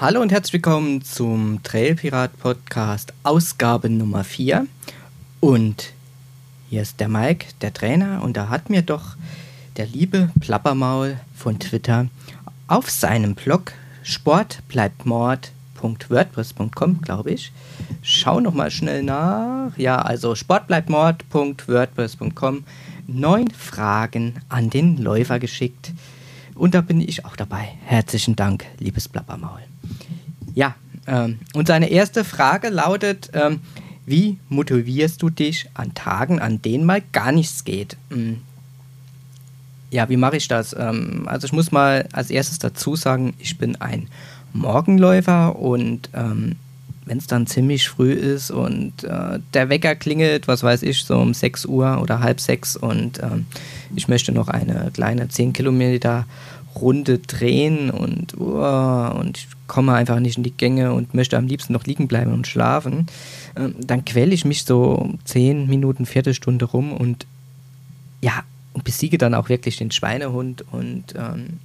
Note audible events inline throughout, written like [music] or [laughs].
Hallo und herzlich willkommen zum Trailpirat Podcast Ausgabe Nummer 4. Und hier ist der Mike, der Trainer, und da hat mir doch der liebe Plappermaul von Twitter auf seinem Blog sportbleibtmord.wordpress.com, glaube ich. Schau noch mal schnell nach. Ja, also sportbleibtmord.wordpress.com. Neun Fragen an den Läufer geschickt. Und da bin ich auch dabei. Herzlichen Dank, liebes Plappermaul. Ja, ähm, und seine erste Frage lautet, ähm, wie motivierst du dich an Tagen, an denen mal gar nichts geht? Hm. Ja, wie mache ich das? Ähm, also ich muss mal als erstes dazu sagen, ich bin ein Morgenläufer und ähm, wenn es dann ziemlich früh ist und äh, der Wecker klingelt, was weiß ich, so um 6 Uhr oder halb sechs und ähm, ich möchte noch eine kleine 10 Kilometer Runde drehen und, uh, und ich komme einfach nicht in die Gänge und möchte am liebsten noch liegen bleiben und schlafen, ähm, dann quäle ich mich so 10 Minuten, Viertelstunde rum und ja, und besiege dann auch wirklich den Schweinehund und ähm,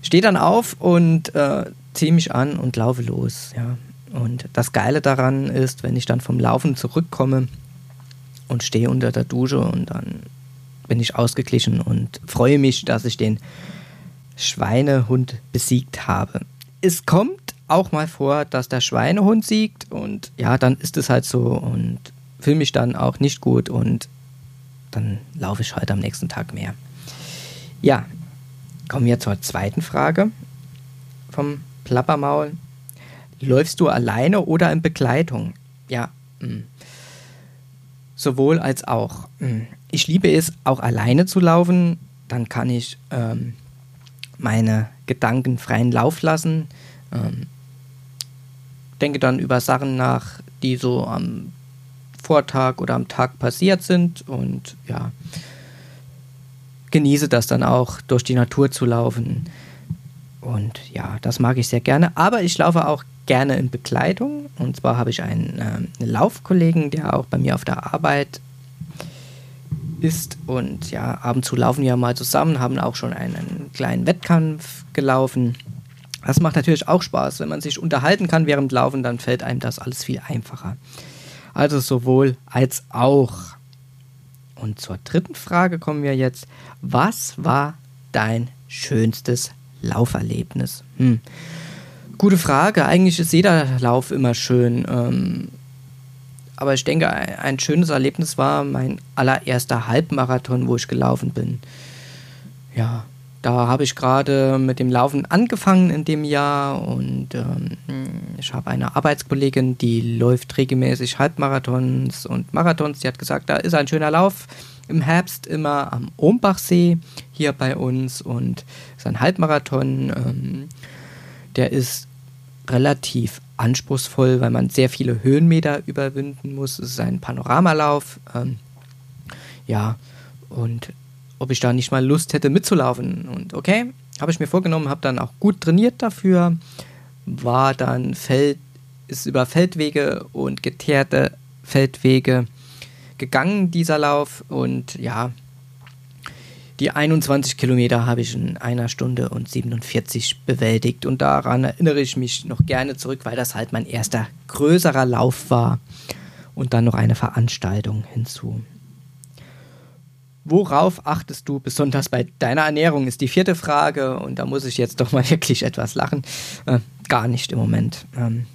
stehe dann auf und äh, ziehe mich an und laufe los. Ja. Und das Geile daran ist, wenn ich dann vom Laufen zurückkomme und stehe unter der Dusche und dann bin ich ausgeglichen und freue mich, dass ich den Schweinehund besiegt habe. Es kommt auch mal vor, dass der Schweinehund siegt und ja, dann ist es halt so und fühle mich dann auch nicht gut und dann laufe ich halt am nächsten Tag mehr. Ja, kommen wir zur zweiten Frage vom Plappermaul. Läufst du alleine oder in Begleitung? Ja. Hm. sowohl als auch. Hm. Ich liebe es, auch alleine zu laufen. Dann kann ich ähm, meine Gedanken freien Lauf lassen. Ähm, denke dann über Sachen nach, die so am Vortag oder am Tag passiert sind und ja, genieße das dann auch, durch die Natur zu laufen. Und ja, das mag ich sehr gerne. Aber ich laufe auch gerne in Begleitung. Und zwar habe ich einen, äh, Laufkollegen, der auch bei mir auf der Arbeit ist. Und ja, ab und zu laufen wir mal zusammen, haben auch schon einen kleinen Wettkampf gelaufen. Das macht natürlich auch Spaß. Wenn man sich unterhalten kann während Laufen, dann fällt einem das alles viel einfacher. Also sowohl als auch. Und zur dritten Frage kommen wir jetzt. Was war dein schönstes Lauferlebnis? Hm. Gute Frage. Eigentlich ist jeder Lauf immer schön. Ähm, aber ich denke, ein schönes Erlebnis war mein allererster Halbmarathon, wo ich gelaufen bin. Ja, da habe ich gerade mit dem Laufen angefangen in dem Jahr und ähm, ich habe eine Arbeitskollegin, die läuft regelmäßig Halbmarathons und Marathons. Die hat gesagt, da ist ein schöner Lauf im Herbst immer am Ohmbachsee hier bei uns und ist ein Halbmarathon. Ähm, der ist relativ anspruchsvoll, weil man sehr viele Höhenmeter überwinden muss. Es ist ein Panoramalauf. Ähm, ja, und ob ich da nicht mal Lust hätte mitzulaufen. Und okay, habe ich mir vorgenommen, habe dann auch gut trainiert dafür, war dann Feld, ist über Feldwege und geteerte Feldwege gegangen, dieser Lauf. Und ja, die 21 Kilometer habe ich in einer Stunde und 47 bewältigt. Und daran erinnere ich mich noch gerne zurück, weil das halt mein erster größerer Lauf war. Und dann noch eine Veranstaltung hinzu. Worauf achtest du besonders bei deiner Ernährung, ist die vierte Frage. Und da muss ich jetzt doch mal [laughs] wirklich etwas lachen. Äh, gar nicht im Moment. Ähm,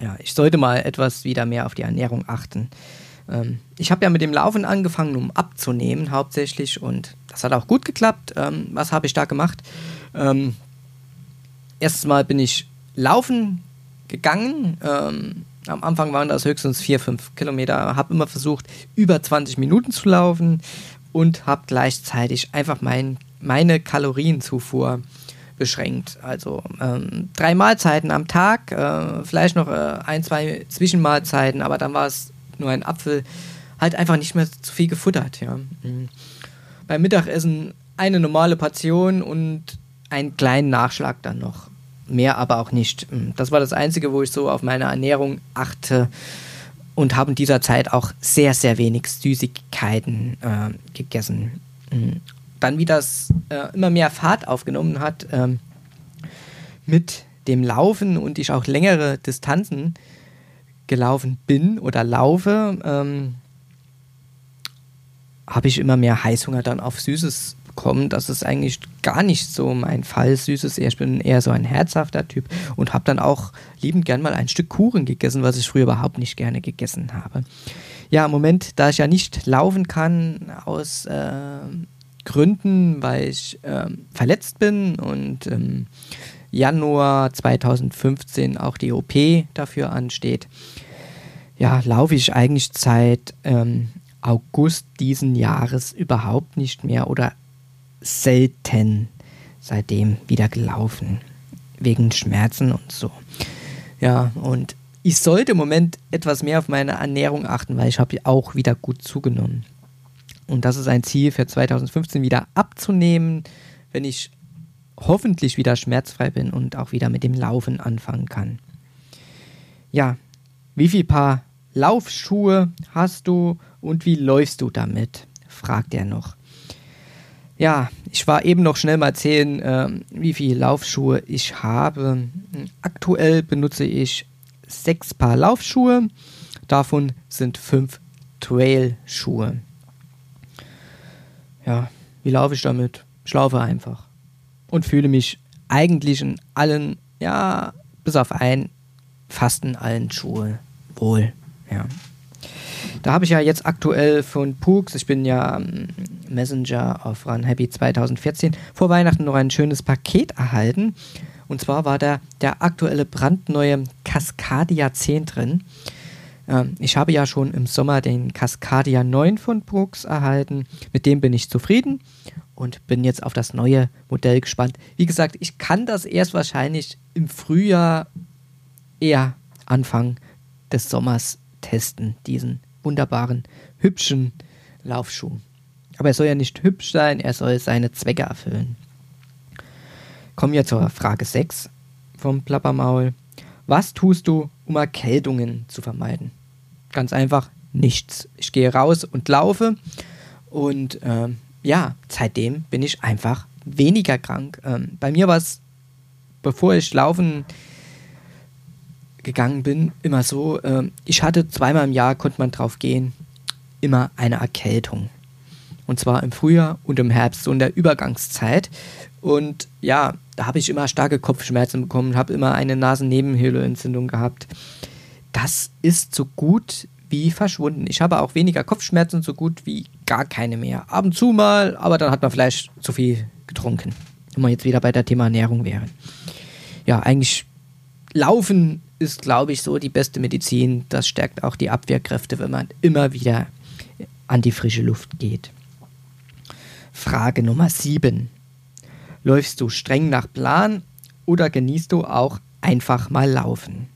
ja, ich sollte mal etwas wieder mehr auf die Ernährung achten. Ähm, ich habe ja mit dem Laufen angefangen, um abzunehmen hauptsächlich. Und das hat auch gut geklappt. Ähm, was habe ich da gemacht? Ähm, erstes Mal bin ich laufen gegangen. Ähm, am Anfang waren das höchstens 4, 5 Kilometer. Habe immer versucht, über 20 Minuten zu laufen und habe gleichzeitig einfach mein, meine Kalorienzufuhr beschränkt. Also ähm, drei Mahlzeiten am Tag, äh, vielleicht noch äh, ein, zwei Zwischenmahlzeiten, aber dann war es nur ein Apfel. Halt einfach nicht mehr zu viel gefuttert. Ja. Mhm. Beim Mittagessen eine normale Portion und einen kleinen Nachschlag dann noch mehr aber auch nicht. Mm, das war das Einzige, wo ich so auf meine Ernährung achte und habe in dieser Zeit auch sehr, sehr wenig Süßigkeiten äh, gegessen. Mm. Dann, wie das äh, immer mehr Fahrt aufgenommen hat, ähm, mit dem Laufen und ich auch längere Distanzen gelaufen bin oder laufe, ähm, habe ich immer mehr Heißhunger dann auf Süßes bekommen. Das ist eigentlich gar nicht so mein Fall. Süßes, ich bin eher so ein herzhafter Typ und habe dann auch liebend gern mal ein Stück Kuchen gegessen, was ich früher überhaupt nicht gerne gegessen habe. Ja, im Moment, da ich ja nicht laufen kann aus äh, Gründen, weil ich äh, verletzt bin und ähm, Januar 2015 auch die OP dafür ansteht, ja, laufe ich eigentlich seit ähm, August diesen Jahres überhaupt nicht mehr oder selten seitdem wieder gelaufen. Wegen Schmerzen und so. Ja, und ich sollte im Moment etwas mehr auf meine Ernährung achten, weil ich habe auch wieder gut zugenommen. Und das ist ein Ziel für 2015 wieder abzunehmen, wenn ich hoffentlich wieder schmerzfrei bin und auch wieder mit dem Laufen anfangen kann. Ja, wie viel Paar Laufschuhe hast du und wie läufst du damit? fragt er noch. Ja, ich war eben noch schnell mal zählen, äh, wie viele Laufschuhe ich habe. Aktuell benutze ich sechs Paar Laufschuhe, davon sind fünf Trail-Schuhe. Ja, wie laufe ich damit? Ich laufe einfach und fühle mich eigentlich in allen, ja, bis auf ein, fast in allen Schuhe wohl. Ja. Da habe ich ja jetzt aktuell von Pooks, ich bin ja ähm, Messenger auf Run Happy 2014, vor Weihnachten noch ein schönes Paket erhalten. Und zwar war da der aktuelle brandneue Cascadia 10 drin. Ähm, ich habe ja schon im Sommer den Cascadia 9 von Brooks erhalten. Mit dem bin ich zufrieden und bin jetzt auf das neue Modell gespannt. Wie gesagt, ich kann das erst wahrscheinlich im Frühjahr eher Anfang des Sommers testen, diesen wunderbaren, hübschen Laufschuh. Aber er soll ja nicht hübsch sein, er soll seine Zwecke erfüllen. Kommen wir zur Frage 6 vom Plappermaul. Was tust du, um Erkältungen zu vermeiden? Ganz einfach nichts. Ich gehe raus und laufe und ähm, ja, seitdem bin ich einfach weniger krank. Ähm, bei mir war es, bevor ich laufen gegangen bin, immer so, äh, ich hatte zweimal im Jahr, konnte man drauf gehen, immer eine Erkältung. Und zwar im Frühjahr und im Herbst, so in der Übergangszeit. Und ja, da habe ich immer starke Kopfschmerzen bekommen, habe immer eine Nasennebenhöhleentzündung gehabt. Das ist so gut wie verschwunden. Ich habe auch weniger Kopfschmerzen, so gut wie gar keine mehr. Ab und zu mal, aber dann hat man vielleicht zu viel getrunken. Wenn wir jetzt wieder bei der Thema Ernährung wären. Ja, eigentlich Laufen ist, glaube ich, so die beste Medizin. Das stärkt auch die Abwehrkräfte, wenn man immer wieder an die frische Luft geht. Frage Nummer 7. Läufst du streng nach Plan oder genießt du auch einfach mal Laufen?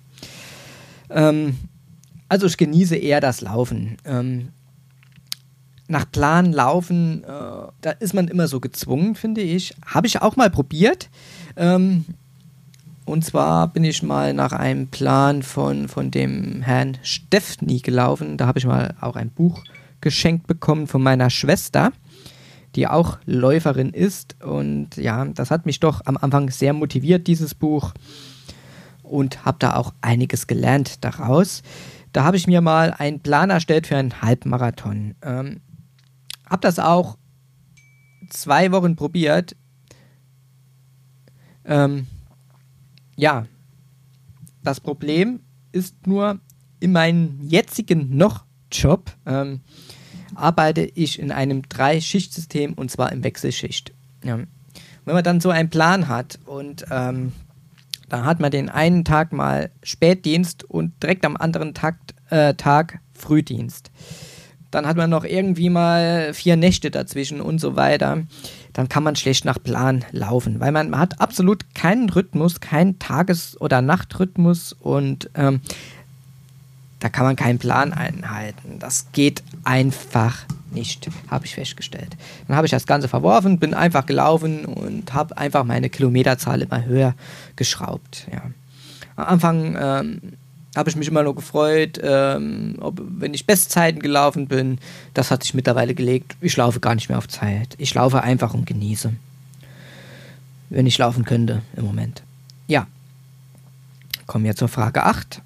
Ähm, also ich genieße eher das Laufen. Ähm, nach Plan laufen, äh, da ist man immer so gezwungen, finde ich. Habe ich auch mal probiert. Ähm, und zwar bin ich mal nach einem Plan von, von dem Herrn Steffni gelaufen. Da habe ich mal auch ein Buch geschenkt bekommen von meiner Schwester, die auch Läuferin ist. Und ja, das hat mich doch am Anfang sehr motiviert, dieses Buch. Und habe da auch einiges gelernt daraus. Da habe ich mir mal einen Plan erstellt für einen Halbmarathon. Ähm, habe das auch zwei Wochen probiert. Ähm, ja, das Problem ist nur, in meinem jetzigen noch Job ähm, arbeite ich in einem Drei-Schicht-System und zwar im Wechselschicht. Ja. Wenn man dann so einen Plan hat und ähm, dann hat man den einen Tag mal Spätdienst und direkt am anderen Tag, äh, Tag Frühdienst. Dann hat man noch irgendwie mal vier Nächte dazwischen und so weiter dann kann man schlecht nach Plan laufen, weil man, man hat absolut keinen Rhythmus, keinen Tages- oder Nachtrhythmus und ähm, da kann man keinen Plan einhalten. Das geht einfach nicht, habe ich festgestellt. Dann habe ich das Ganze verworfen, bin einfach gelaufen und habe einfach meine Kilometerzahl immer höher geschraubt. Ja. Am Anfang ähm, habe ich mich immer nur gefreut, ähm, ob, wenn ich Bestzeiten gelaufen bin. Das hat sich mittlerweile gelegt. Ich laufe gar nicht mehr auf Zeit. Ich laufe einfach und genieße. Wenn ich laufen könnte im Moment. ja, kommen wir zur Frage 8.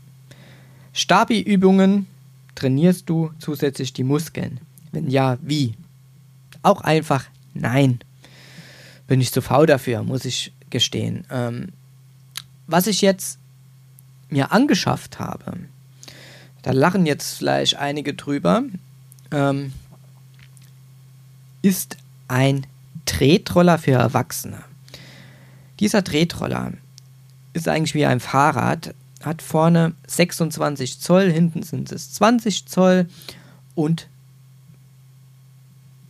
Stabi-Übungen trainierst du zusätzlich die Muskeln? Wenn ja, wie? Auch einfach nein. Bin ich zu faul dafür, muss ich gestehen. Ähm, was ich jetzt mir angeschafft habe, da lachen jetzt vielleicht einige drüber, ähm, ist ein Tretroller für Erwachsene. Dieser Tretroller ist eigentlich wie ein Fahrrad, hat vorne 26 Zoll, hinten sind es 20 Zoll und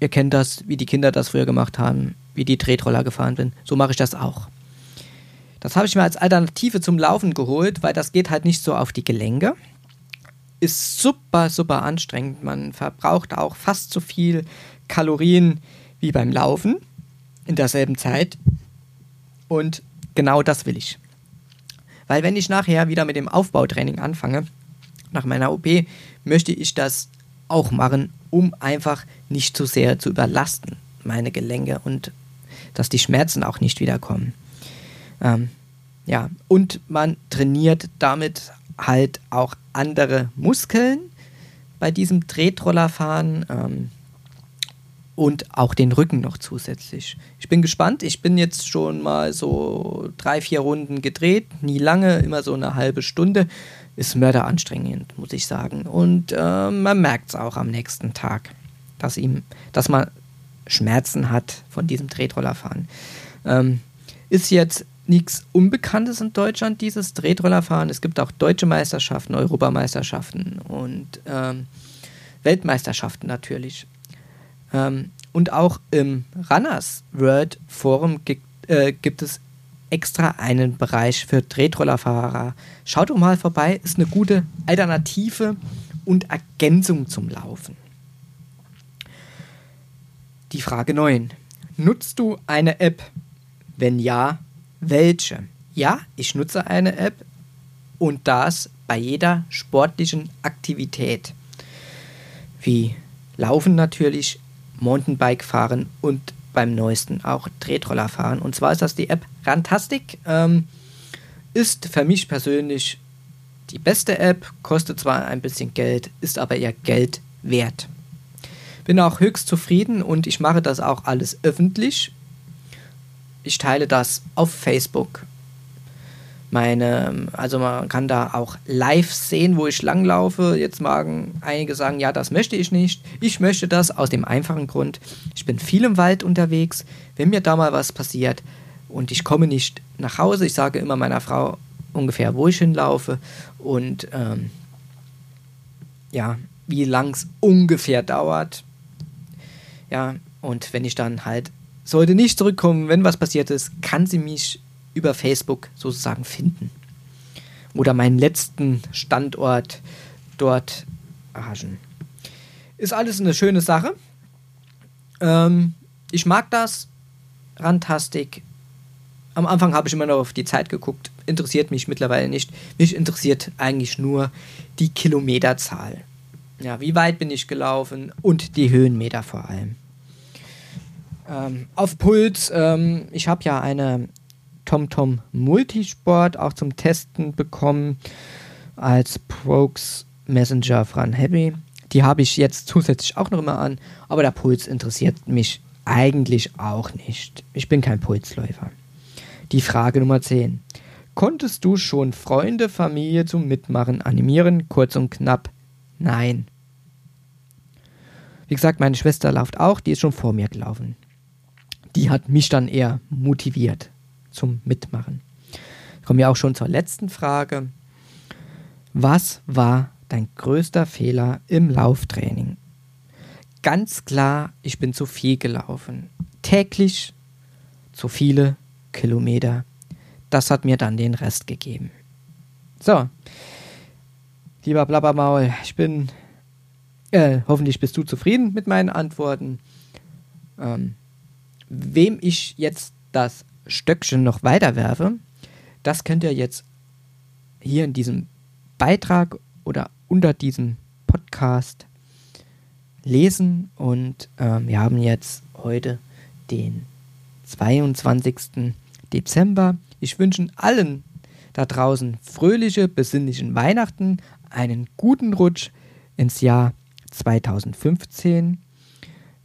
ihr kennt das, wie die Kinder das früher gemacht haben, wie die Tretroller gefahren sind. So mache ich das auch. Das habe ich mir als Alternative zum Laufen geholt, weil das geht halt nicht so auf die Gelenke. Ist super, super anstrengend. Man verbraucht auch fast so viel Kalorien wie beim Laufen in derselben Zeit. Und genau das will ich. Weil wenn ich nachher wieder mit dem Aufbautraining anfange, nach meiner OP, möchte ich das auch machen, um einfach nicht zu sehr zu überlasten, meine Gelenke und dass die Schmerzen auch nicht wiederkommen. Ähm, ja, und man trainiert damit halt auch andere Muskeln bei diesem Tretrollerfahren. Ähm, und auch den Rücken noch zusätzlich. Ich bin gespannt. Ich bin jetzt schon mal so drei, vier Runden gedreht. Nie lange, immer so eine halbe Stunde. Ist mörderanstrengend, muss ich sagen. Und äh, man merkt es auch am nächsten Tag, dass, ihm, dass man Schmerzen hat von diesem Tretrollerfahren. Ähm, ist jetzt nichts Unbekanntes in Deutschland, dieses Tretrollerfahren. Es gibt auch deutsche Meisterschaften, Europameisterschaften und ähm, Weltmeisterschaften natürlich. Ähm, und auch im Runners World Forum gibt, äh, gibt es extra einen Bereich für Tretrollerfahrer. Schaut doch mal vorbei, ist eine gute Alternative und Ergänzung zum Laufen. Die Frage 9. Nutzt du eine App? Wenn ja, welche? Ja, ich nutze eine App und das bei jeder sportlichen Aktivität. Wie Laufen natürlich, Mountainbike fahren und beim neuesten auch Tretroller fahren. Und zwar ist das die App Rantastic. Ähm, ist für mich persönlich die beste App, kostet zwar ein bisschen Geld, ist aber ihr Geld wert. Bin auch höchst zufrieden und ich mache das auch alles öffentlich. Ich teile das auf Facebook, meine, also man kann da auch live sehen, wo ich langlaufe. Jetzt magen einige sagen, ja, das möchte ich nicht. Ich möchte das aus dem einfachen Grund, ich bin viel im Wald unterwegs. Wenn mir da mal was passiert und ich komme nicht nach Hause, ich sage immer meiner Frau ungefähr, wo ich hinlaufe und ähm, ja, wie lang es ungefähr dauert. Ja, und wenn ich dann halt sollte nicht zurückkommen, wenn was passiert ist, kann sie mich über Facebook sozusagen finden. Oder meinen letzten Standort dort erhaschen. Ist alles eine schöne Sache. Ähm, ich mag das. Rantastik. Am Anfang habe ich immer noch auf die Zeit geguckt. Interessiert mich mittlerweile nicht. Mich interessiert eigentlich nur die Kilometerzahl. Ja, wie weit bin ich gelaufen und die Höhenmeter vor allem. Ähm, auf Puls, ähm, ich habe ja eine TomTom Multisport auch zum Testen bekommen als Prox Messenger Fran Heavy. Die habe ich jetzt zusätzlich auch noch immer an, aber der Puls interessiert mich eigentlich auch nicht. Ich bin kein Pulsläufer. Die Frage Nummer 10. Konntest du schon Freunde, Familie zum Mitmachen animieren? Kurz und knapp, nein. Wie gesagt, meine Schwester läuft auch, die ist schon vor mir gelaufen. Die hat mich dann eher motiviert zum Mitmachen. Kommen wir auch schon zur letzten Frage. Was war dein größter Fehler im Lauftraining? Ganz klar, ich bin zu viel gelaufen. Täglich zu viele Kilometer. Das hat mir dann den Rest gegeben. So, lieber Blabbermaul, ich bin, äh, hoffentlich bist du zufrieden mit meinen Antworten. Ähm, wem ich jetzt das Stöckchen noch weiter werfe, das könnt ihr jetzt hier in diesem Beitrag oder unter diesem Podcast lesen. Und ähm, wir haben jetzt heute den 22. Dezember. Ich wünsche allen da draußen fröhliche, besinnlichen Weihnachten, einen guten Rutsch ins Jahr 2015,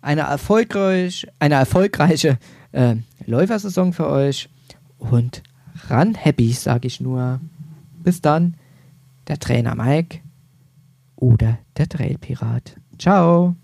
eine, erfolgreich, eine erfolgreiche äh, Läufersaison für euch und ran happy, sage ich nur. Bis dann, der Trainer Mike oder der Trailpirat. Ciao!